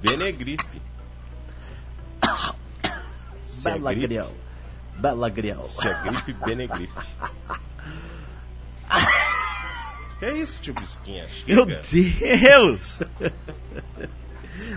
Benegripe. Se é Bela gripe, Griel. Bela Griel. se é gripe, Benegripe. Que é isso, tio Bisquinha? Meu Chega. Deus!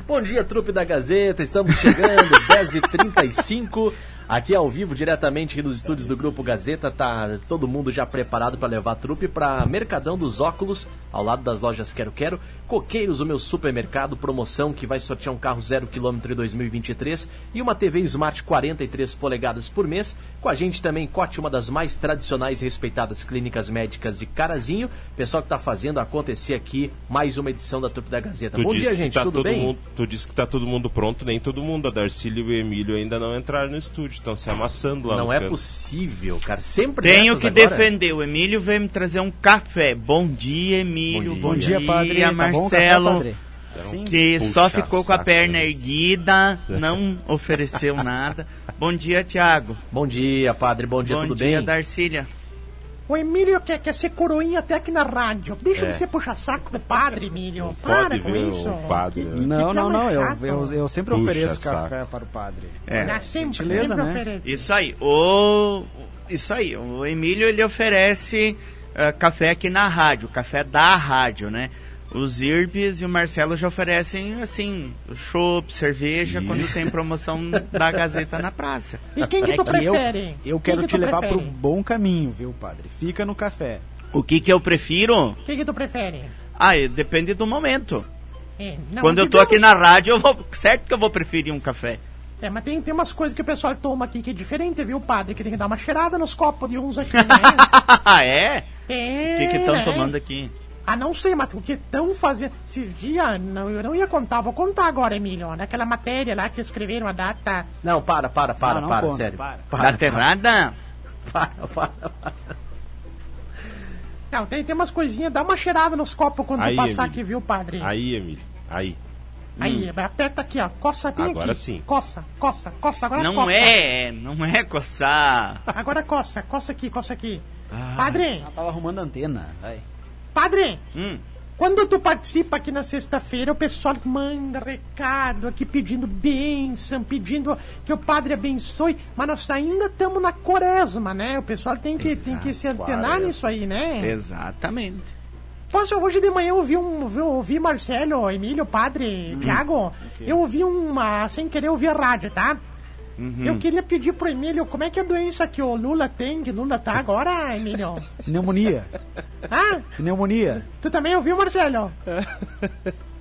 Bom dia, trupe da Gazeta. Estamos chegando, 10h35. Aqui ao vivo, diretamente aqui dos estúdios do Grupo Gazeta. Tá todo mundo já preparado para levar a trupe para Mercadão dos Óculos, ao lado das lojas Quero Quero. Coqueiros, o meu supermercado, promoção que vai sortear um carro 0 km em 2023 e uma TV Smart 43 polegadas por mês. Com a gente também Cote, uma das mais tradicionais e respeitadas clínicas médicas de Carazinho. Pessoal que está fazendo acontecer aqui mais uma edição da Trupe da Gazeta. Tu Bom dia, gente. tá Tudo todo bem? Mundo, tu disse que tá todo mundo pronto, nem todo mundo. A Darcília e o Emílio ainda não entraram no estúdio, estão se amassando lá Não no é canto. possível, cara. Sempre Tenho que agora. defender. O Emílio veio me trazer um café. Bom dia, Emílio. Bom Bom dia. dia, Bom dia, padre. Tá bom o café, Marcelo. padre? Sim. que Puxa só ficou com a perna né? erguida, não ofereceu nada. Bom dia, Thiago. Bom dia, padre. Bom dia, Bom tudo dia, bem? Darcília. O Emílio quer, quer ser coroinha até aqui na rádio. Deixa É. de ser puxa-saco do padre, Emílio. Não Para pode com ver isso. o padre, né? Não, Que não, não. Eu, eu, eu sempre Puxa ofereço saco. café para o padre. É. Sempre, Gentileza, sempre né? oferece. Isso aí. O isso aí. O Emílio ele oferece ah, café aqui na rádio, café da rádio, né? Os Irbes e o Marcelo já oferecem assim, chopp, cerveja quando tem promoção da Gazeta na praça. E quem que É tu que eu, prefere? eu Quem quero que te levar prefere? pro bom caminho, viu, padre? Fica no café. O que que eu prefiro? Quem que tu prefere? Ah, é, depende do momento. É, não, Quando eu tô aqui na rádio, eu vou, certo que eu vou preferir um café. É, mas tem, tem umas coisas que o pessoal toma aqui que é diferente, viu, padre? Que tem que dar uma cheirada nos copos de uns aqui, né? Ah, é? Tem, O que que estão né? tomando aqui? Ah, não sei, mas o que estão fazendo... Esse dia, não, eu não ia contar, vou contar agora, Emílio. Naquela matéria lá que escreveram a data... Não, para, para, para, Não, não para, conta, sério. para. Da terrada? para, para, para. Não, tem, tem umas coisinhas, dá uma cheirada nos copos quando Aí, você passar Emílio. aqui, viu, padre? Aí, Emílio, aí. Aí, aperta aqui, ó. Coça bem Agora aqui. sim. Coça, coça, coça. Agora Não coça. é, não é coçar. Agora coça, coça aqui, coça aqui. Ah. Padre, Ela tava arrumando a antena. Vai. Padre, Hum. quando tu participa aqui na sexta-feira, o pessoal manda recado aqui pedindo bênção, pedindo que o padre abençoe, mas nós ainda estamos na quaresma, né? O pessoal tem que, tem que se antenar quaresma. nisso aí, né? Exatamente. Posso, hoje de manhã eu ouvi um. Eu ouvi Marcelo, Emílio, padre, Thiago. Eu ouvi uma. Sem querer ouvir a rádio, tá? Eu queria pedir pro Emílio como é que é a doença que o Lula tem, que Lula tá agora, Emílio. Pneumonia. Ah, Pneumonia. tu também ouviu, Marcelo?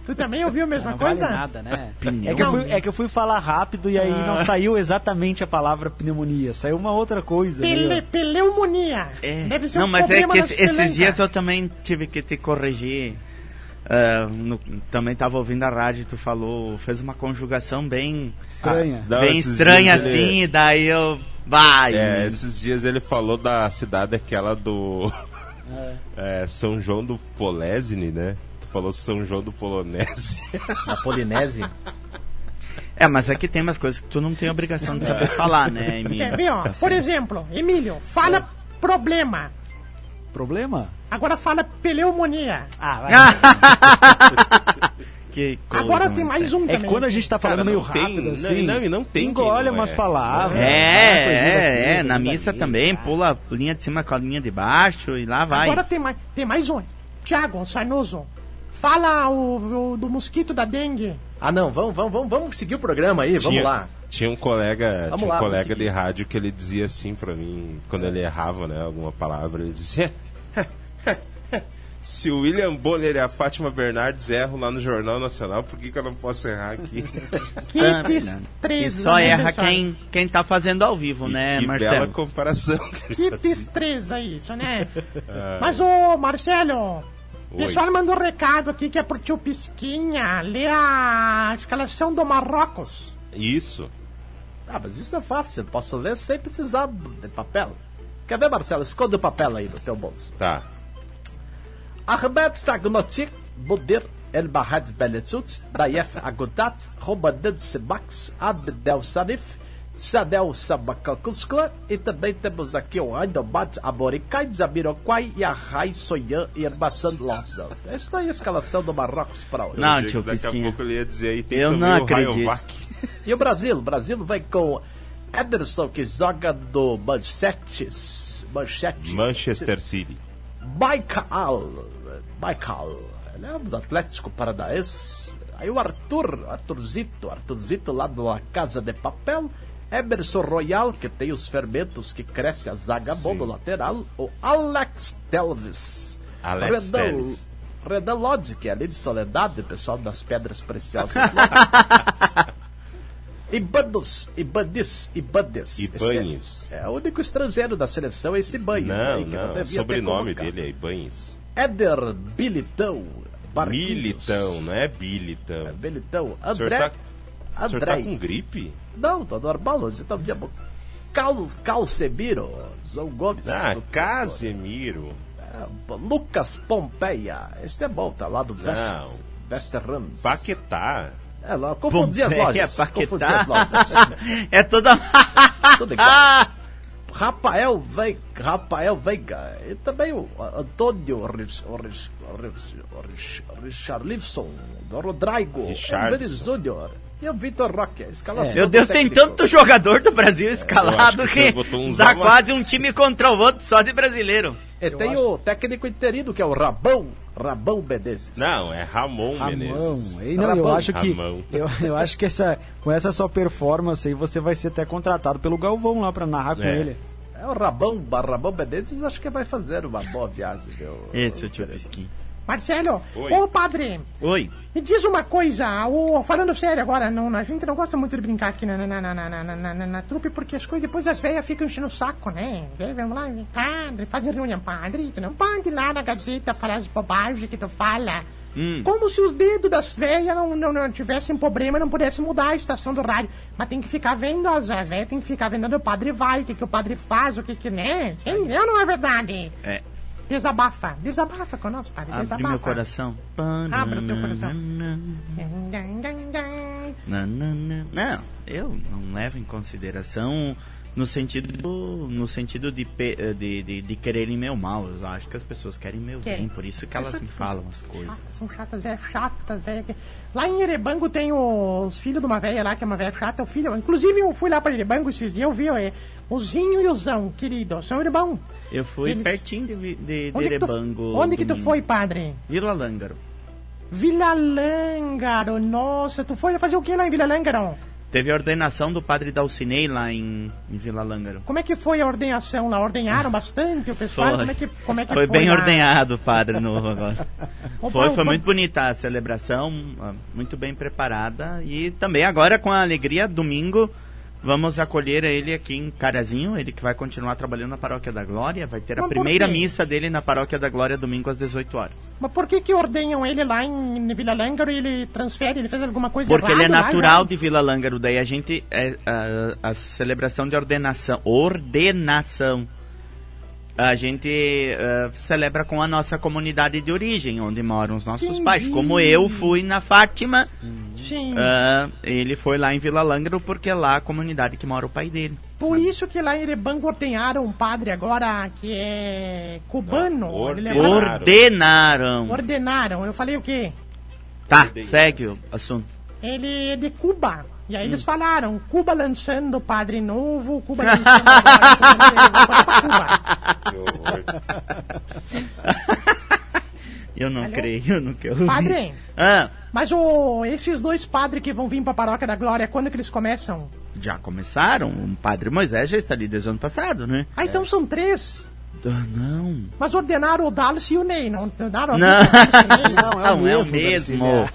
Tu também ouviu a mesma Não vale coisa? nada, né? É que, eu fui, é que eu fui falar rápido e aí não saiu exatamente a palavra pneumonia. Saiu uma outra coisa. Pele, pneumonia. É. Deve ser Não, um mas é que esses dias eu também tive que te corrigir. Ah, no- também tava ouvindo a rádio, tu falou, fez uma conjugação bem, Estranha. Não, bem estranha dias ele- assim, e daí eu. Vai! É, esses dias ele falou da cidade aquela do. É, São João do Polesine, né? Tu falou São João do Polonese. Na Polinésia. É, mas aqui tem umas coisas que tu não tem obrigação de saber falar, né, Quer Emílio? ver, ó? Por exemplo, Emílio, fala problema. Problema? Agora fala pneumonia. Ah, vai. Que coisa, Agora tem mais um É também. quando a gente tá falando Cara, meio não tem- rápido não, assim. não, e não tem Engole não umas é. palavras. É, é, daqui, é, na missa também, pula linha de cima com a linha de baixo e lá vai. Agora tem mais, tem mais um. Tiago Sarnoso, fala o, o do mosquito da dengue. Ah, não, vamos, vamos, vamos, vamos seguir o programa aí, vamos tinha, lá. Tinha um colega, Vamos tinha um lá, vamos colega de rádio que ele dizia assim pra mim, quando ele errava, né, alguma palavra, ele dizia Se o William Bonner e a Fátima Bernardes erram lá no Jornal Nacional, por que, que eu não posso errar aqui? Que Ah, destreza. E só né, erra pessoal? quem, quem tá fazendo ao vivo, E né, que bela Marcelo? comparação. Que destreza isso, né? Mas, ô Marcelo, O pessoal mandou um recado aqui que é pro tio Pisquinha ler a escalação do Marrocos. Isso. Ah, mas isso é fácil. Posso ler sem precisar de papel. Quer ver, Marcelo? Esconde o papel aí no teu bolso. Tá. Ahmed Stagnotik, Budir El Bahad Belezut, Dayef Agudat, Romaded Sebax, Abdel Sarif, Sadel Sabakakuskla e também temos aqui o Aindobat Aboricai, Zabiroquai e a Rai Soyan e Erbasan Lossel. Essa aí é a escalação do Marrocos para hoje. Não, tio Daqui a Pisquinha. pouco ele ia dizer aí, tem Eu também não o acredito. Rayovac. E o Brasil? O Brasil vai com Ederson, que joga do Manchester. Manchester. Manchester City. Baikal. Baikal. Ele é do Atlético Paranaense. Aí o Arthur, Arthurzito, Arthurzito lá da Casa de Papel. Emerson Royal, que tem os fermentos que cresce a zaga bom no lateral. O Alex Telvis. Alex Redão. Redan Lodge, que é ali de Soledade, pessoal das Pedras Preciosas. Ibanos, Ibades. Ibanes. Esse É, é o único estrangeiro da seleção, é esse Ibanes. Não, aí, não, devia o sobrenome dele é Ibanes. Éder Bilitão. Barquinhos. Militão, não é É, Bilitão. Bilitão. O senhor André. tá, o senhor tá André. com gripe? Não, tá normal, hoje tá um dia bom. Cal, Calcemiro, João Gomes. Ah, Casemiro. é, Lucas Pompeia. Esse é bom, tá lá do West. Não. West Rams. Paquetá. É, lá, confundi as lojas. Confundi Paquetá. as lojas. é toda. Tudo igual. Rafael Veiga, Rafael Veiga e também o Antônio Rich- Rich- Rich- Rich- Richarlison, do Rodrigo. Enveres Júnior e o Vitor Roque. escalação Meu do Deus, tem tanto jogador do Brasil eu acho escalado que o que, uns dá quase um time contra o outro só de brasileiro. E tem o técnico interino que é o Rabão, Rabão Menezes. Não, é Ramon Ramão. Menezes. Ei, não, eu Ramão. acho que Ramão. eu, eu acho que essa com essa sua performance aí você vai ser até contratado pelo Galvão lá pra narrar com É. ele. É o Rabão, Rabão Menezes, acho que vai fazer uma boa viagem, meu. Esse é o tio Pisquinho. Marcelo, Oi. ô padre, Oi. me diz uma coisa, o, falando sério agora, não, a gente não gosta muito de brincar aqui na, na, na, na, na, na, na, na- na trupe, porque as coisas depois as velhas ficam enchendo o saco, né? Vem, Vamos lá, padre, faz reunião, padre, tu não pode ir lá na gazeta falar as bobagens que tu fala. Hum. Como se os dedos das velhas não, não, não tivessem problema e não pudessem mudar a estação do rádio. Mas tem que ficar vendo, as, as velhas tem que ficar vendo onde o padre vai, o que, que o padre faz, o que que, né? Entendeu não é verdade? É. Desabafa, desabafa conosco, padre, Abre desabafa. meu coração. Abre o teu coração. Não, eu não levo em consideração no sentido do- no sentido de, eh, de, de, de quererem meu mal. Eu acho que as pessoas querem meu bem, por isso que elas me falam as coisas. Chatas, são chatas, velhas chatas, velhas. Lá em Erebango tem os filhos de uma velha lá, que é uma velha chata. O filho, inclusive eu fui lá para Erebango esses dias, eu vi é, o Zinho e o Zão, querido, são irmãos. Eu fui Eles- pertinho de, de, de Onde, que tu, Erebango. onde que tu foi, padre? Vila Lângaro. Vila Lângaro, nossa, tu foi fazer o que lá em Vila Lângaro? Teve a ordenação do padre Dalcinei lá em, em Vila Lângaro. Como é que foi a ordenhação lá? Ordenharam bastante o pessoal? Foi. Como é que, como é que Foi foi bem lá? ordenhado o padre novo agora. Foi, foi muito bonita a celebração, ah, muito bem preparada. E também agora com a alegria, domingo, vamos acolher ele aqui em Carazinho, ele que vai continuar trabalhando na Paróquia da Glória, vai ter a Mas primeira missa dele na Paróquia da Glória domingo às 18 horas. Mas por que que ordenham ele lá em Vila Lângaro e ele transfere, ele fez alguma coisa Porque ele é lá, natural já? de Vila Lângaro, daí a gente, é, a, a celebração de ordenação, ordenação, a gente eh, celebra com a nossa comunidade de origem, onde moram os nossos Entendi. pais. Como eu fui na Fátima, Sim. Ah, ele foi lá em Vila Lângaro porque é lá a comunidade que mora o pai dele. Por isso que lá em Erebango ordenharam um padre agora que é cubano. Não, Ele é ordenaram. padre- Ordenaram. Ordenaram. Eu falei o quê? Tá, segue o assunto. Ele é de Cuba. E aí Hum. eles falaram, Cuba lançando padre novo, Cuba lançando Cuba, Cuba, Cuba. Que horror. Eu não Alô? creio no que eu vi. Padre, Ah, mas o, esses dois padres que vão vir pra Paróquia da Glória, quando que eles começam? já começaram. O padre Moisés já está ali desde o ano passado, né? Ah, então são três. Ah, não. Mas ordenaram o Dalcy e o Ney, não ordenaram Não. o Dalcy e o Ney. Não, é o Não, é o mesmo, mesmo.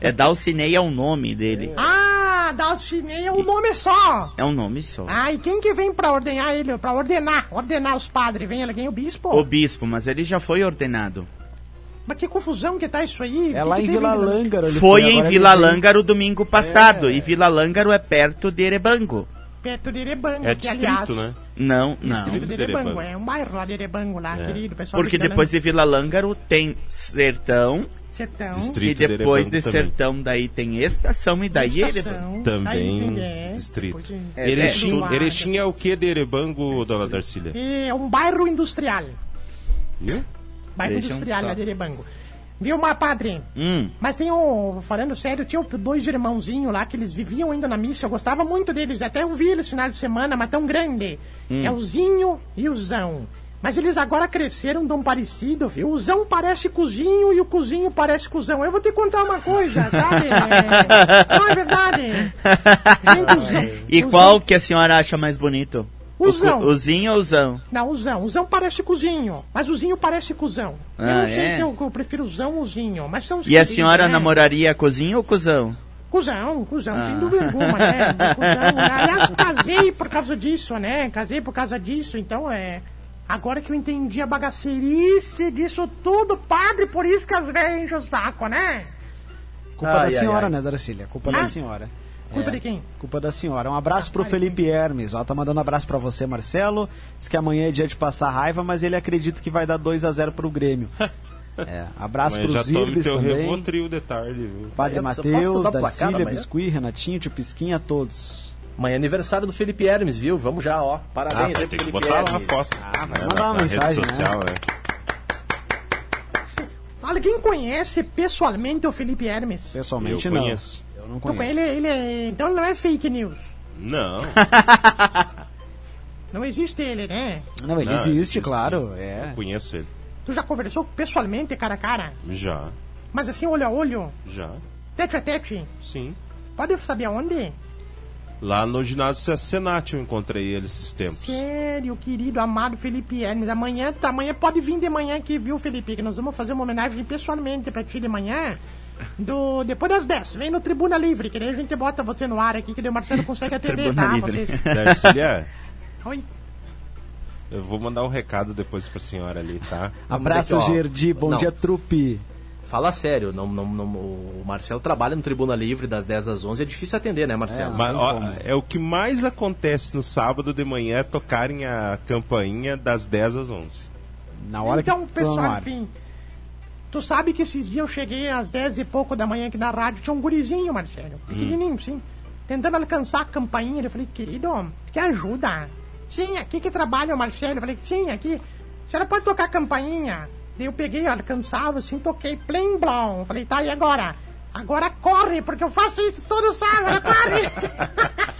É Dalcinei é o nome dele. Ah, E Ney é um nome só. É um nome só. Ah, e quem que vem pra ordenar ele, pra ordenar, ordenar os padres? Vem alguém, o bispo? O bispo, mas ele já foi ordenado. Mas que confusão que tá isso aí. É Que lá que em Vila Lângaro. ele Foi agora em ele Vila Lângaro domingo passado. E Vila Lângaro é perto de Erebango. Perto de Erebango, É que distrito, aliás... né? Não, não. Distrito de de Erebango, Erebango. é um bairro lá de Erebango, lá, querido. Pessoal Porque de depois de Vila Lângaro tem Sertão. Sertão, Distrito e depois de de também. Sertão daí tem Estação e daí Erebango. estação, Também é, distrito. É, Erechim, lado. Erechim é o que de Erebango, dona Darcília? É um bairro industrial. Viu? Bairro Vejam industrial só. lá de Erebango. Viu, mas padre? Hum. Mas tem um, falando sério, tinha dois irmãozinhos lá que eles viviam ainda na missa. Eu gostava muito deles, até eu vi eles final de semana, mas tão grande. É o Zinho e o Zão. Mas eles agora cresceram tão parecido, viu? O Zão parece cozinho e o cozinho parece cuzão. Eu vou te contar uma coisa, sabe? É... Não é verdade? Gente, o Zão, E o qual Zão- que a senhora acha mais bonito? O Zão. o Zinho ou o Zão? Não, o Zão. O Zão parece cozinho, mas o Zinho parece cuzão. eu Ah, não sei é? se eu, eu prefiro o Zão ou o Zinho, mas são os E a senhora né? namoraria cozinho ou cuzão? Cusão, cusão, Ah. fim do vergonha, né? Cusão, né? Aliás, casei por causa disso, né? Casei por causa disso, então é. Agora que eu entendi a bagaceirice disso tudo, padre, por isso que as velhas enchem o saco, né? Culpa Ai, da ai, senhora, ai. né, Darcília? Culpa Ah? da senhora. Culpa É, de quem? Culpa da senhora. Um abraço pro Felipe Hermes. Ó, tá mandando um abraço pra você, Marcelo. Diz que amanhã é dia de passar raiva, mas ele acredita que vai dar 2 a 0 pro Grêmio. É, abraço já pros teu também. Revotril de tarde, viu? Padre Matheus, Darcília, amanhã? Biscuit, Renatinho, Tio Pisquinha, todos. Amanhã é aniversário do Felipe Hermes, viu? Vamos já, ó. Ah, Parabéns vai aí pro que Felipe botar Hermes. foto. Ah, né, mandar uma na mensagem, rede social, né? Alguém conhece pessoalmente o Felipe Hermes? Pessoalmente Eu não. conheço. Eu não conhe- conheço. Ele, ele é... Então não é fake news. Não, Não existe ele, né? Não, ele Não, existe, existe claro. eu É. conheço ele. Tu já conversou pessoalmente, cara a cara? Já, Mas assim, olho a olho, já, tete a tete. sim. Pode saber aonde? Lá no ginásio Senat eu encontrei ele esses tempos. Sério, querido, amado Felipe Hermes. Amanhã, tá, amanhã pode vir de manhã aqui, viu, Felipe? Que nós vamos fazer uma homenagem pessoalmente pra ti de manhã. Do, depois das 10. Vem no Tribuna Livre, que daí a gente bota você no ar aqui, que daí o Marcelo consegue atender, tá? Livre. Vocês... Darcília, Oi. eu vou mandar um recado depois pra senhora ali, tá? Abraço. Gerdi. Bom Não. dia, trupe. Fala sério, não, não, não- o Marcelo trabalha no Tribuna Livre das 10 às 11, é difícil atender, né, Marcelo? É, Mas, ó, é o que mais acontece no sábado de manhã é tocarem a campainha das 10 às 11. Na hora então, que pessoal, enfim. Tu sabe que esses dias eu cheguei às 10 e pouco da manhã aqui na rádio, tinha um gurizinho, Marcelo. Pequenininho, sim. Tentando alcançar a campainha. Eu falei, querido, que ajuda? Sim, aqui que trabalha o Marcelo. Eu falei, sim, aqui. A senhora pode tocar a campainha? Daí eu peguei, alcançava, assim, toquei, plim, blom. Falei, tá, e agora? Agora corre, porque eu faço isso todo sábado, corre!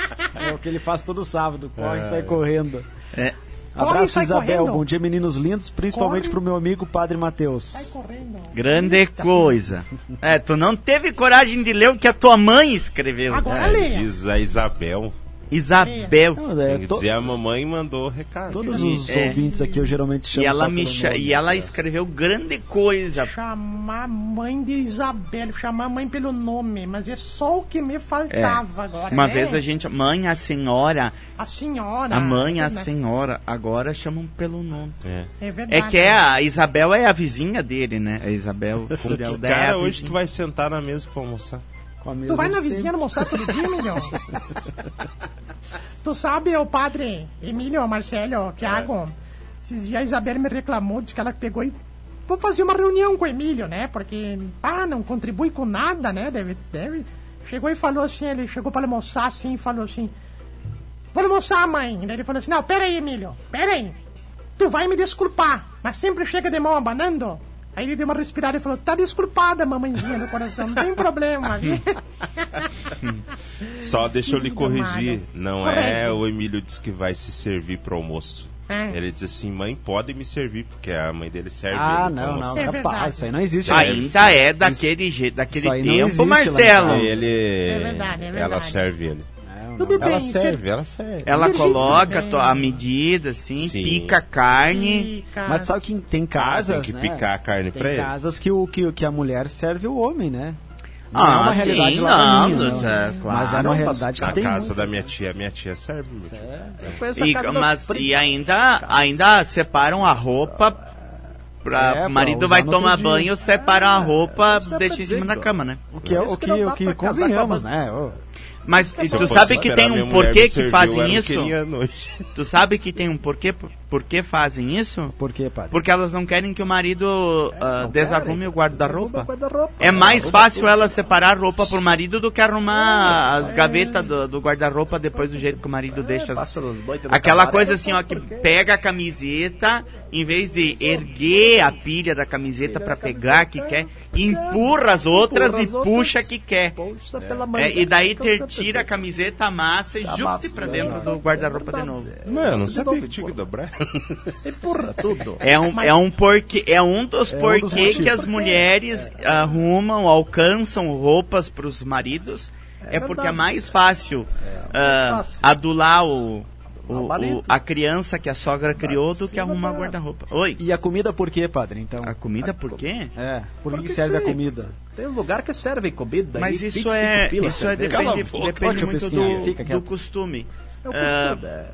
É o que ele faz todo sábado. Corre e sai correndo. É. Abraço, sai Isabel. correndo. Bom dia, meninos lindos. Principalmente Corre. pro meu amigo Padre Sai Matheus. correndo. Grande coisa. É, tu não teve coragem de ler o que a tua mãe escreveu. Agora É, leia. diz a Isabel. Isabel. Não, é, que to- dizer a mamãe mandou recado. Todos os É. ouvintes aqui eu geralmente chamo E ela, só me pelo cha- nome. e ela escreveu grande coisa. Chamar a mãe de Isabel, chamar a mãe pelo nome, mas é só o que me É. faltava agora. Uma né? vez a gente. Mãe, a senhora. A senhora. A mãe, a né? senhora. Agora chamam pelo nome. É. É verdade. É que é a Isabel é a vizinha dele, né? A Isabel. Com que dela é a cara hoje tu vai sentar na mesa pra almoçar? Tu vai na vizinha almoçar todo dia, Emílio? tu sabe, o padre Emílio, Marcelo, Thiago, esses dias a Isabel me reclamou, disse que ela pegou e vou fazer uma reunião com o Emílio, né? Porque, ah, não contribui com nada, né? Deve, deve. Chegou e falou assim, ele chegou para almoçar assim falou assim, vou almoçar, mãe. Daí ele falou assim, não, pera aí, Emílio, pera aí. Tu vai me desculpar, mas sempre chega de mão abanando? Aí ele deu uma respirada e falou, tá desculpada, mamãezinha do coração, não tem problema, viu? Só deixa eu lhe corrigir. Não é o Emílio diz que vai se servir pro almoço. É. Ele diz assim, mãe, pode me servir, porque a mãe dele serve Ah, ele não, não. É. Rapaz, isso aí não existe. Ainda é daquele jeito, daquele tempo, Marcelo. ele... verdade, é Ela verdade. serve ele. Tudo bem, Ela ser- serve, ela serve. Ela Sergipe coloca também. to- a medida, assim, Sim. pica a carne. Fica- Mas sabe que tem casas, Ah, tem que né? picar a carne Tem pra ele. casas que, o, que, que a mulher serve o homem, né? Não Ah, é uma sim, realidade lá não, minha, não. é, claro, Mas é uma realidade que tem. casa da minha tia, minha tia serve. a E, mas, e ainda, ainda separam a roupa Pra, É, o marido vai tomar dia. banho, separa a roupa, deixa em cima da cama, né? O que, é, o que o que convenhamos, a né? Ô, Mas tu sabe que tem um porquê que fazem isso? Tu sabe que tem um porquê por que fazem isso? Por quê, padre? Porque elas não querem que o marido querem. o guarda-roupa. Guarda-roupa. É mais fácil ela separar a roupa pro marido do que arrumar as gavetas do, do guarda-roupa depois do jeito que o marido deixa. as- Aquela coisa assim, ó, que pega a camiseta, em vez de erguer a pilha da camiseta pra pegar que quer, empurra as outras Empurra e puxa que quer. Puxa pela manga. É, e daí É ter, tira a camiseta, amassa e junte Amassa, pra é. dentro do guarda-roupa de novo. Mano, não sabia que tinha que dobrar. Empurra tudo. É um, é um porquê, é um dos É um porquê dos que as mulheres arrumam, alcançam roupas pros maridos. É, É porque é mais fácil, ah, fácil. adular o, o- O a criança que a sogra criou do que arrumar guarda-roupa. Oi, E a comida por quê, padre? Então, a comida por quê? é, por que, Por que que serve a comida? Tem um lugar que serve comida. Mas aí, isso 25 é, pila, isso é depende, depende muito do, do costume. É o costume, é.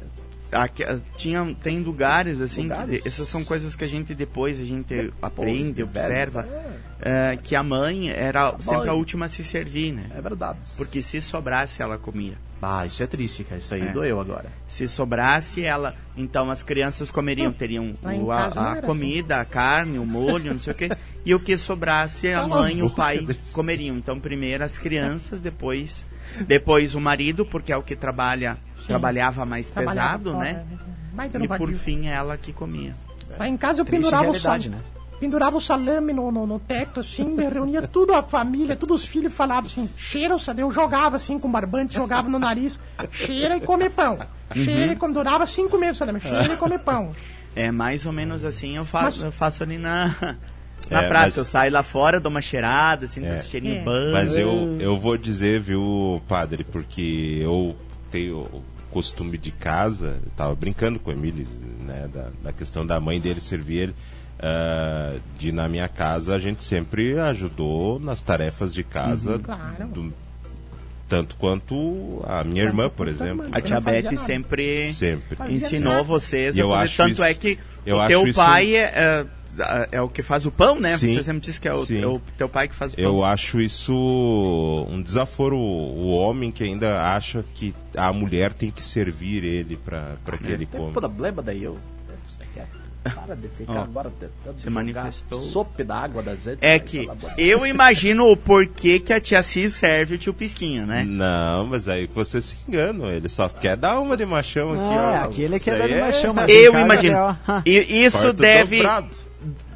Aqui, ah, tinha, tem lugares assim, Lugares? de- essas são coisas que a gente depois a gente aprende, de observa, velho, eh, que a mãe era sempre mãe. a última a se servir, né? É verdade. Porque se sobrasse ela comia. Ah, isso é triste, cara. Isso aí É. doeu agora. Se sobrasse ela, então as crianças comeriam, teriam lá em o- a, a comida, a carne, o molho, não sei o quê. E o que sobrasse a Cala a mãe e o pai comeriam. Então primeiro as crianças, depois depois o marido, porque é o que trabalha trabalhava mais Trabalhava pesado, fora, né? Baita E no por vadio. fim ela que comia. Lá em casa eu Triste pendurava o, sal... realidade, né? pendurava o salame no, no, no teto, assim, reunia tudo a família, todos os filhos falavam assim, cheira o salame, eu jogava assim com barbante, jogava no nariz, cheira e come pão. Cheira e come, durava cinco meses o salame, cheira e come pão. É mais ou menos assim eu faço, Mas- eu faço ali na na É, praça. mas- Eu saio lá fora, dou uma cheirada, assim, É. esse cheirinho É. bom. Mas eu, eu vou dizer, viu, padre, porque eu tenho costume de casa, eu tava brincando com o Emílio, né, da, da questão da mãe dele servir ele, ah, de na minha casa a gente sempre ajudou nas tarefas de casa, Uhum. Claro. do- tanto quanto a minha irmã, por exemplo. mãe. A tia Beth sempre Sempre. Ensinou vocês E eu fazer. acho Tanto isso- é que eu o acho teu isso- pai é, é, é o que faz o pão, né? Sim. Você sempre disse que é o, é o teu pai que faz o pão. Eu acho isso um desaforo. O homem que ainda acha que a mulher tem que servir ele para que ele Tem coma. problema daí eu. Você quer? Para de ficar Ó, agora tentando se manifestou. sopa da água da gente. É Ai, que eu imagino o porquê que a tia Cis serve o tio Pisquinha, né? Não, mas aí você se engana. Ele só quer dar uma de machão aqui, É, ó. aqui ele Isso quer dar de é machão, mas Eu imagino. E isso quarto deve, dobrado.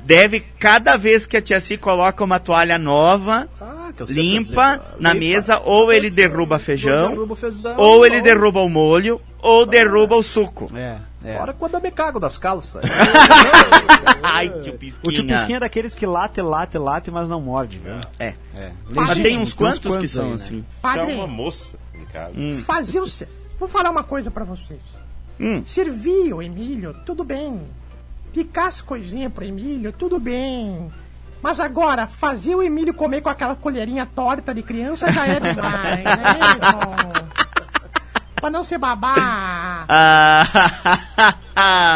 Deve, cada vez que a tia Cis coloca uma toalha nova, Ah, que limpa digo, na limpa. mesa, ou ele derruba feijão, derruba feijão, ou ele derruba o molho, ou derruba o suco. É, é. Fora quando eu me cago das calças. Ai, tio Pisquinha. O tio Pisquinha é daqueles que late, late, late, mas não morde, viu? É. É. Mas tem uns quantos, que quantos são aí, né? assim? É Padre, uma moça em casa. Hum. fazia o... Vou falar uma coisa pra vocês. Hum. Servir o Emílio, tudo bem. Picar as coisinhas pro Emílio, tudo bem. Mas agora, fazer o Emílio comer com aquela colherinha torta de criança já é demais, né mesmo? Pra não ser babá. Ah,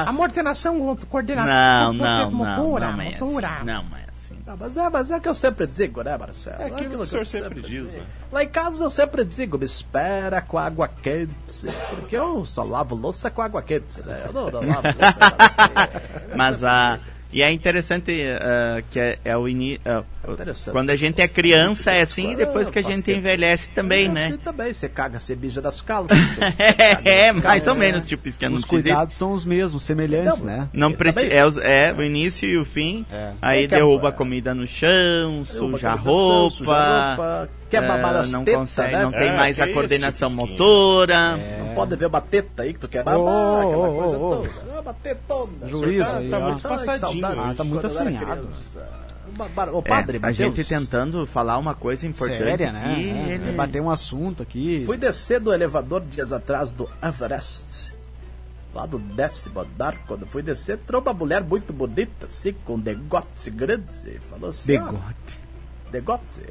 Amortenação, coordenação, não, não, não, motora, não é motora. assim. Não é mas, é, mas é que eu sempre digo, né, Marcelo? É aquilo que o senhor sempre diz, né? Lá em casa eu sempre digo, me espera com água quente, porque eu só lavo louça com água quente, né? Eu não, não lavo louça com água quente. Mas a. E é interessante ah, que é, é o início. Interessante. Quando a gente é criança é assim, e depois que a Faz gente envelhece também, É, né? Você também, você caga, você bija das calças. você caga É, mais ou menos, tipo, isso que Os cuidados são os mesmos, semelhantes, Não, né? Não Eu precisa. É, é o início e o fim. É. Aí É derruba a comida no chão, suja a a comida no chão, suja a roupa. quer é, babar as não tetas, consegue, né? não tem É, mais a é isso, coordenação motora. Não pode ver uma teta aí que tu quer babar, Ô, aquela ô, coisa ô. toda. Ah, Uma tetona. Juízo tá- aí, tá ó. muito passadinho. Ah, tá muito assanhado. Bar- Ô, É, padre, a Mateus, gente tentando falar uma coisa importante Séria, né? É, ele- Debater um assunto aqui. Fui descer do elevador dias atrás do Everest. Lá do décimo andar, quando fui descer, entrou uma mulher muito bonita, assim, com degote grande. e Falou assim: Degote. "Ah, Degote.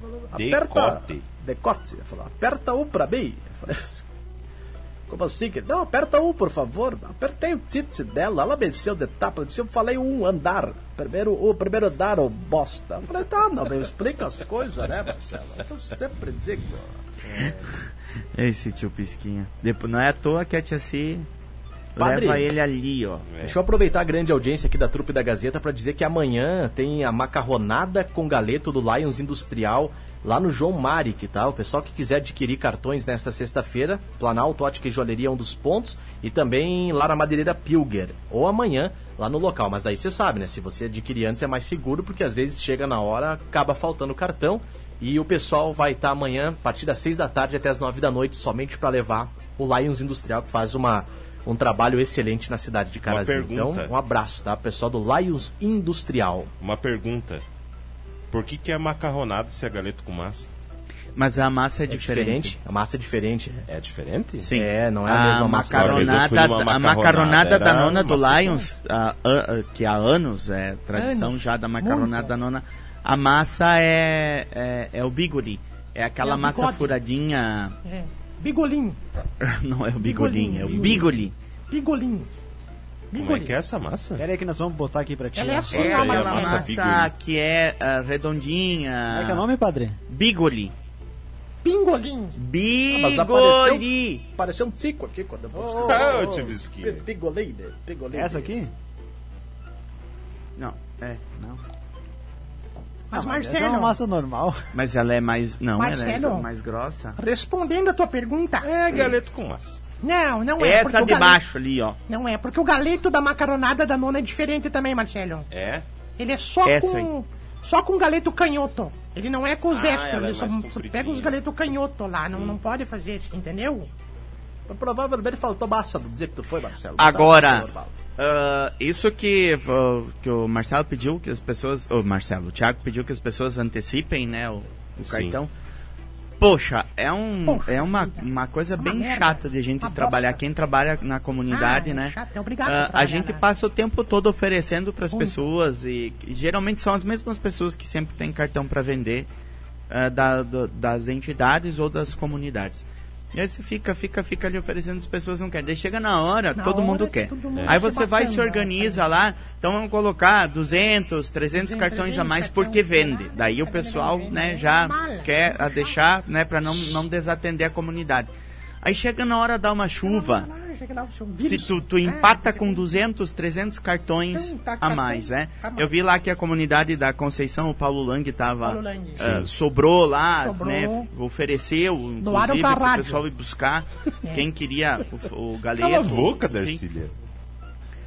Falou, Decote. Decote. Falou, aperta um pra mim. Eu falei assim, Como assim? que- Não, aperta um, por favor. Apertei o tite dela, ela mexeu de tapa, eu falei um andar. Primeiro, o primeiro andar, ô bosta. Eu falei, tá, não, me explica as coisas, né, Marcelo? Eu sempre digo. Esse tio Pisquinha. Depois, não é à toa que a tia Si Padre. leva ele ali, ó. Deixa eu aproveitar a grande audiência aqui da trupe da Gazeta para dizer que amanhã tem a macarronada com galeto do Lions Industrial lá no João Maric, tá? O pessoal que quiser adquirir cartões nesta sexta-feira, Planalto Ótica e Joalheria é um dos pontos e também lá na Madeireira Pilger, ou amanhã lá no local. Mas daí você sabe, né? Se você adquirir antes é mais seguro, porque às vezes chega na hora, acaba faltando cartão e o pessoal vai estar amanhã, a partir das seis da tarde até as nove da noite, somente para levar o Lions Industrial, que faz uma, um trabalho excelente na cidade de Carazinho. Então, um abraço, tá? Pessoal do Lions Industrial. Uma pergunta. Por que, que é macarronado se é galeto com massa? Mas a massa é, É diferente. diferente, a massa é diferente. É diferente? Sim. É, não é a mesma massa. Vez eu fui macaronada, numa a macarronada, da nona do massa Lions, a- a- a- que há anos, é tradição Anos. já da macaronada Muito. da nona, a massa é, é, é o bigori. É aquela É massa bigode. furadinha. É. Bigolim. Não é o bigolim, é o Bigolim. Bigoli. Como é que é essa massa? Pera aí que nós vamos botar aqui pra ti. Ela é ó. assim, É ó, aí, a aquela massa massa bigoli. que é ah, redondinha. Como é que é o nome, padre? Bigoli. Pingolim. mas apareceu- Bigoli. Pareceu um tico aqui quando eu Ah, ô, tio Bisquinha. Pigolei, pigolei. Essa aqui? Não, é. Não. Mas, Ah, mas é Marcelo, uma massa normal. Mas ela é mais. Não, Marcelo. ela é mais grossa. respondendo a tua pergunta. É galeto com massa. Não, não é. porque Essa o de galeto- baixo ali, ó. Não é, porque o galeto da macaronada da nona é diferente também, Marcelo. É? Ele é só Essa com. aí. Só com galeto canhoto. Ele não é com os Ah, destros. é Ele só, mais só compridinha. pega os galetos canhoto lá. Não, não pode fazer isso, entendeu? Provavelmente faltou massa do dizer que tu foi, Marcelo. Agora, Tá, normal. ah, isso que, ah, que o Marcelo pediu que as pessoas. O Marcelo, o Thiago pediu que as pessoas antecipem, né, o, o Sim. cartão. Poxa, é, um, Poxa é uma, uma coisa Uma bem merda. chata de a gente Uma trabalhar. bosta. Quem trabalha na comunidade, Ah, é né? chato, é obrigado a Ah, a gente né? passa o tempo todo oferecendo para as pessoas e, e geralmente são as mesmas pessoas que sempre têm cartão para vender ah, da- do- das entidades ou das comunidades. E aí você fica, fica, fica ali oferecendo, as pessoas não querem. Daí chega na hora, Na todo hora mundo que quer. todo mundo Aí se você vai e se organiza lá, então vamos colocar 200, 300 cartões a mais 300 porque vende. Daí o pessoal, né, já mala. quer a deixar, né, para não, não desatender a comunidade. Aí chega na hora da uma chuva, se tu, tu Ah, empata com bem. 200, 300 cartões Então, tá a mais, né? tá. Eu vi lá que a comunidade da Conceição, o Paulo Lang tava Paulo Lang. ah, sobrou lá, Sobrou. né? Ofereceu, inclusive, pro rádio. pessoal ir buscar É. quem queria o, o galeto. Cala a boca. Darcília.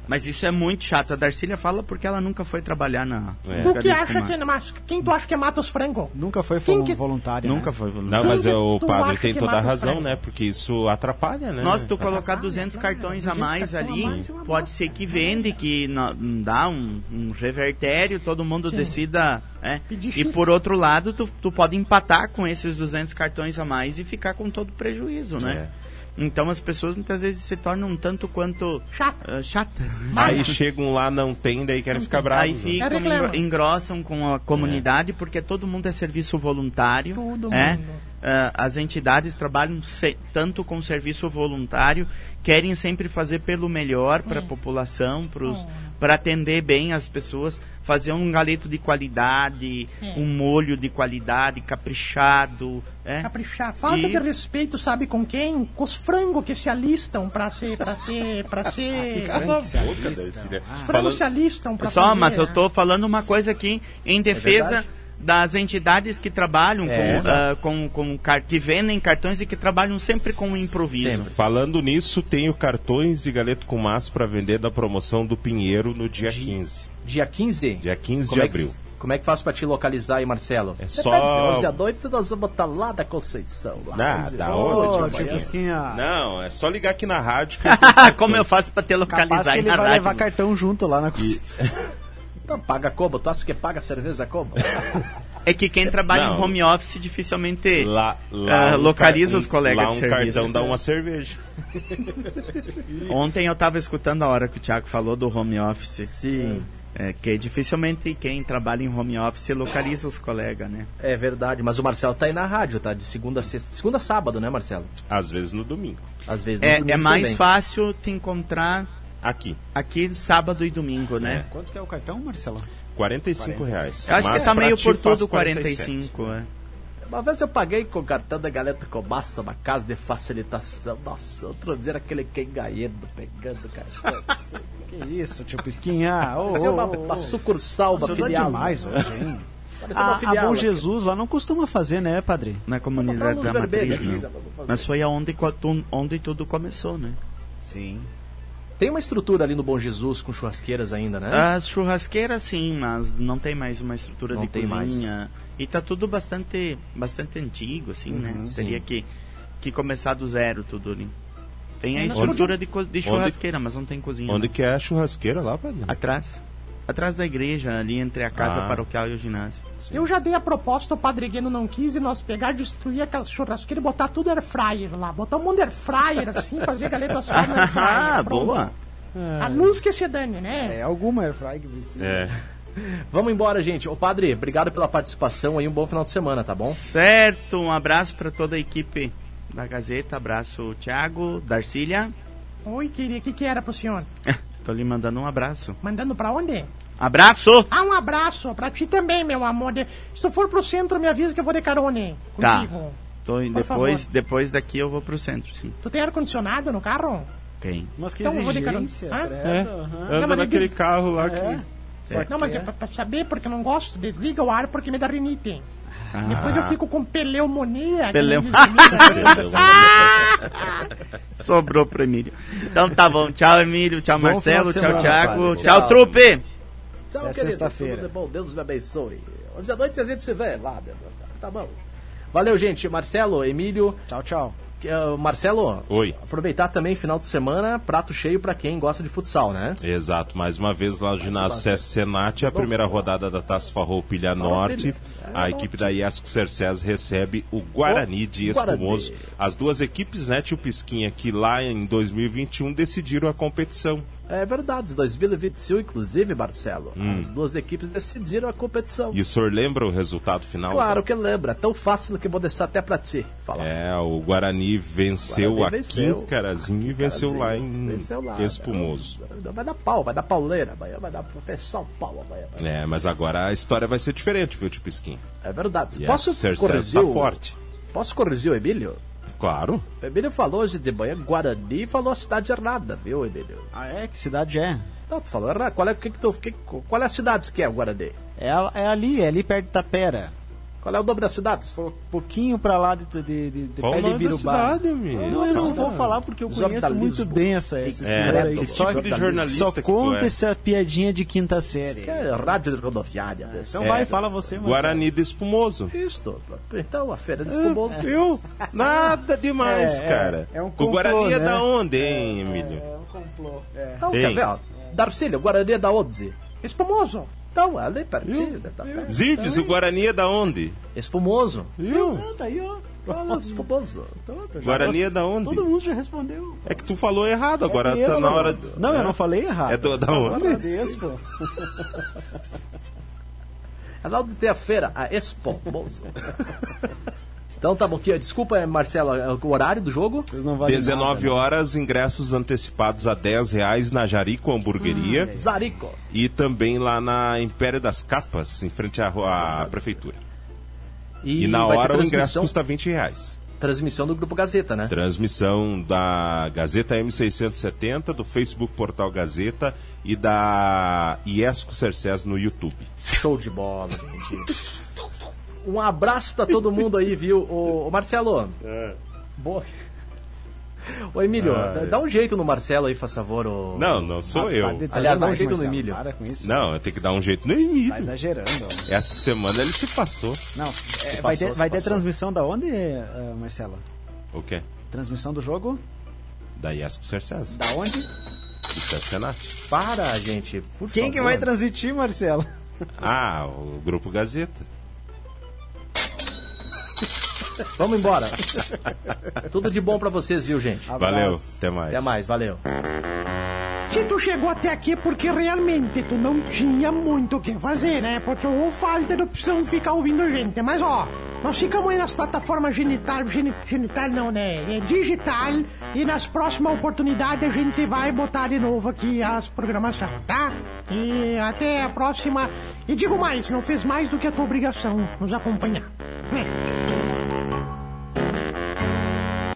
Mas isso é muito chato. A Darcília fala porque ela nunca foi trabalhar na. É. Tu que acha que. Mas quem tu acha que mata os frangos? Nunca foi Quem que- voluntário. Nunca né? foi Não, voluntário. mas Quem que o padre tem toda a razão, né? Porque isso atrapalha, né? Nós, tu colocar Atrapalha, 200 claro. cartões a 200 mais ali, é pode ser que vende, que não, não dá um, um revertério, todo mundo Sim. decida. né? Pedir E por outro lado, tu, tu pode empatar com esses 200 cartões a mais e ficar com todo prejuízo, né? Então as pessoas muitas vezes se tornam um tanto quanto ah, chatas. Aí chegam lá, não tem, daí querem ficar bravos. Aí né? ficam, engro- engrossam com a comunidade, porque todo mundo é serviço voluntário. Todo né? mundo. Ah, as entidades trabalham se- tanto com serviço voluntário, querem sempre fazer pelo melhor para a população, para atender bem as pessoas, fazer um galeto de qualidade, É. um molho de qualidade, caprichado. né? Caprichar. Falta E- de respeito, sabe com quem? Com os frangos que se alistam pra ser. pra ser. pra ser. Cala a que se boca, alista. Darcília. Os frangos Falando- se alistam pra Pessoal, fazer, mas eu né? tô falando uma coisa aqui em defesa verdade. Das entidades que trabalham É, com, ah, com, com que vendem cartões e que trabalham sempre com o improviso. Sempre. Falando nisso, tenho cartões de galeto com massa para vender da promoção do Pinheiro no dia 15. Dia 15? Dia 15 Como de é que- abril. Como é que faz pra te localizar aí, Marcelo? É Depende, só- Hoje à noite nós vamos estar lá da Conceição. Lá, Ah, da tio Bisquinha. Não, é só ligar aqui na rádio que Como eu faço para te Capaz localizar que aí ele na vai rádio? levar cartão junto lá na cozinha. Então paga como? Tu acha que paga cerveja como? É que quem trabalha Não. em home office dificilmente lá, lá um localiza car- os colegas lá de um serviço. cartão dá uma cerveja. Ontem eu tava escutando a hora que o Thiago falou do home office. Sim. É, que dificilmente quem trabalha em home office localiza os colegas, né? É verdade, mas o Marcelo tá aí na rádio, tá? De segunda a sexta. Segunda a sábado, né, Marcelo? Às vezes no domingo. Às vezes no É, domingo é mais também. fácil te encontrar Aqui. aqui sábado e domingo, né? Quanto que é o cartão, Marcelo? 45 reais. Eu acho Mas que tá meio por tudo 47. 45, é. Uma vez eu paguei com o cartão da Galeta Cobaça, uma casa de facilitação. Nossa, outro dia era aquele quem ganhando, pegando o cartão. Que isso, tio Pisquinha? Parecia ô, uma, uma sucursal, uma filial. demais hoje, hein? A, a. Bom. Jesus lá não costuma fazer, né, padre? Na Comprar comunidade da matriz, aqui. Mas foi aonde, onde tudo começou, né? Sim. Tem uma estrutura ali no Bom Jesus com churrasqueiras ainda, né? As churrasqueiras sim, mas não tem mais uma estrutura Não de tem mais. cozinha. E tá tudo bastante, bastante antigo, assim, né? Uhum, sim. Teria que, que começar do zero tudo ali. Tem a Onde- estrutura de, co- de churrasqueira, mas não tem cozinha. Onde que é a churrasqueira lá, padre? Atrás. Atrás da igreja, ali entre a casa Ah. paroquial e o ginásio. Eu já dei a proposta, o Padre Gueno não quis, e nós pegar, destruir aquelas churrasqueiras e botar tudo air fryer lá. Botar um monte de air fryer, assim, fazer galeta no air fryer. Ah, boa! A luz que se dane, né? É alguma airfry que precisa. É. Vamos embora, gente. Ô, padre, obrigado pela participação aí. Um bom final de semana, tá bom? Certo, um abraço para toda a equipe da Gazeta. Abraço, Thiago, Darcília. Oi, queria, o que, que era pro senhor? Tô lhe mandando um abraço. Mandando pra onde? Abraço! Ah, um abraço pra ti também, meu amor. De- Se tu for pro centro, me avisa que eu vou de carona hein, Tá. contigo. Tô, Por depois, favor. depois daqui eu vou pro centro, sim. Tu tem ar-condicionado no carro? Tem. Mas que Então, eu vou de exigência, carona. É. aham. Anda mas naquele diz- carro lá que. É. Não, mas é pra, pra saber, porque eu não gosto. Desliga o ar porque me dá rinite. Ah. Depois eu fico com pneumonia. Peleu- me vomita. Sobrou pro Emílio. Então tá bom. Tchau, Emílio. Tchau, Bom Marcelo. Tchau, semana, Thiago. Tchau, Tchau. trupe! Tchau, querido. sexta-feira. Bom. Deus me abençoe. Hoje à noite a gente se vê lá. Tá bom. Valeu, gente. Marcelo, Emílio. Tchau, tchau. Ah, Marcelo, Oi. aproveitar também final de semana, prato cheio pra quem gosta de futsal, né? Exato, mais uma vez lá no ginásio CS Senat, a primeira rodada da Taça Farroupilha Norte. A equipe da Iesco Cercés recebe o Guarani de. Espumoso. As duas equipes, né, tio Pisquinha, que lá em 2021 decidiram a competição. É verdade, 2021, inclusive, Marcelo. As duas equipes decidiram a competição. E o senhor lembra o resultado final? Claro que lembra, é tão fácil que eu vou deixar até pra ti falar. É, o Guarani venceu Guarani a venceu. Quincarazinho e venceu lá em Venceu lá. Espumoso. Vai dar pau, vai dar pauleira, amanhã vai dar pra fechar o pau amanhã. É, mas agora a história vai ser diferente, viu, tio Pisquinha? É verdade. E Posso corrigir, tá forte. Posso corrigir o Emílio? Claro. O Emílio falou hoje de manhã Guarani e falou a cidade errada, viu, Emílio? Ah, é? Que cidade é? Não, tu falou errado. Qual é, que que tu, que, qual é a cidade que é o Guarani? É, é ali, é ali perto de Tapera. Qual é o nome da cidade? Um pouquinho pra lá de, de, de, de Qual pé o de nome da Virubá. cidade, amigo? Não, eu não vou falar porque eu conheço muito bem essa, esse É, senhor aí. que só, tipo de jornalista só que tu conta é? essa piadinha de quinta série. Que é rádio rodoviária. né? Então É. vai, fala você, Marcelo. Guarani de Espumoso. Isto. Então, a feira de espumoso. Viu? Nada demais, É, é, cara. é um o complô, Guarani é né? da onde, hein, Emílio? É um complô. É. Então, quer ver, ó? Darcílio, Guarani é da onde? Espumoso. Então, ali pertinho? Tá perto. Zirpes, o Guarani é da onde? Espumoso. Viu? Ah, tá aí, ó. Espumoso. Então, já- Guarani é da onde? Todo mundo já respondeu. É que tu falou errado, agora tá mesmo? na hora. Não, eu não falei errado. É do, da onde? Agradeço. É lá onde tem a feira, a Espumoso. então tá bom. Que, desculpa, é, Marcelo, é o horário do jogo? Vocês não valem 19 nada, né? horas, ingressos antecipados a 10 reais na Jarico Hamburgueria Zarico. e também lá na Império das Capas, em frente à, à prefeitura. E, na vai ter hora o ingresso custa 20 reais. Transmissão do Grupo Gazeta, né? Transmissão da Gazeta M670, do Facebook Portal Gazeta e da Iesco Cercés no YouTube. Show de bola, gente. Um abraço pra todo mundo aí, viu? Ô, ô, Marcelo. Boa. Ô, Emílio, Ah, dá- é. dá um jeito no Marcelo aí, por favor. ô. Não, não sou Tá eu. de Aliás, dá um jeito no Marcelo. Emílio. Para com isso. Não, eu tenho que dar um jeito no Tá Emílio. exagerando. ó. Essa semana ele se passou. Não, é, Se vai passou, ter, vai ter transmissão da onde, eh, Marcelo? O quê? Transmissão do jogo? Da Iesco Cercés. Da onde? Do Cercenat. Para, gente. Por Quem que favor. vai transmitir, Marcelo? Ah, o Grupo Gazeta. Vamos embora. Tudo de bom pra vocês, viu, gente? Valeu, Abraço. até mais. Até mais, valeu. Se tu chegou até aqui é porque realmente tu não tinha muito o que fazer, né? Porque ou falta de opção ficar ouvindo a gente. Mas ó, nós ficamos aí nas plataformas genital, geni- genital não, né? É digital. E nas próximas oportunidades a gente vai botar de novo aqui as programações, tá? E até a próxima. E digo mais, não fez mais do que a tua obrigação nos acompanhar.